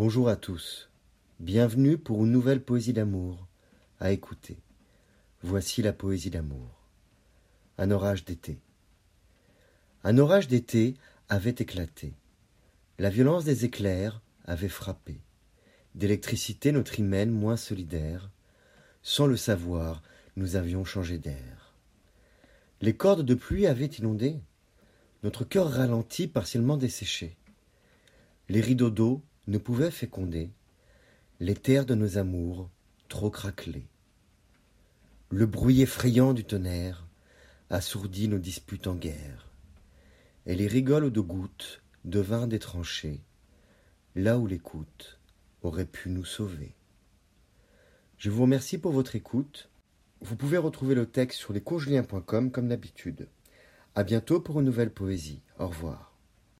Bonjour à tous. Bienvenue pour une nouvelle poésie d'amour à écouter. Voici la poésie d'amour. Un orage d'été. Un orage d'été avait éclaté. La violence des éclairs avait frappé. D'électricité notre hymen moins solidaire. Sans le savoir, nous avions changé d'air. Les cordes de pluie avaient inondé. Notre cœur ralenti, partiellement desséché. Les rideaux d'eau ne pouvaient féconder les terres de nos amours trop craquelées. Le bruit effrayant du tonnerre assourdit nos disputes en guerre, et les rigoles de gouttes devinrent des tranchées, là où l'écoute aurait pu nous sauver. Je vous remercie pour votre écoute. Vous pouvez retrouver le texte sur lescoursjulien.com comme d'habitude. À bientôt pour une nouvelle poésie. Au revoir.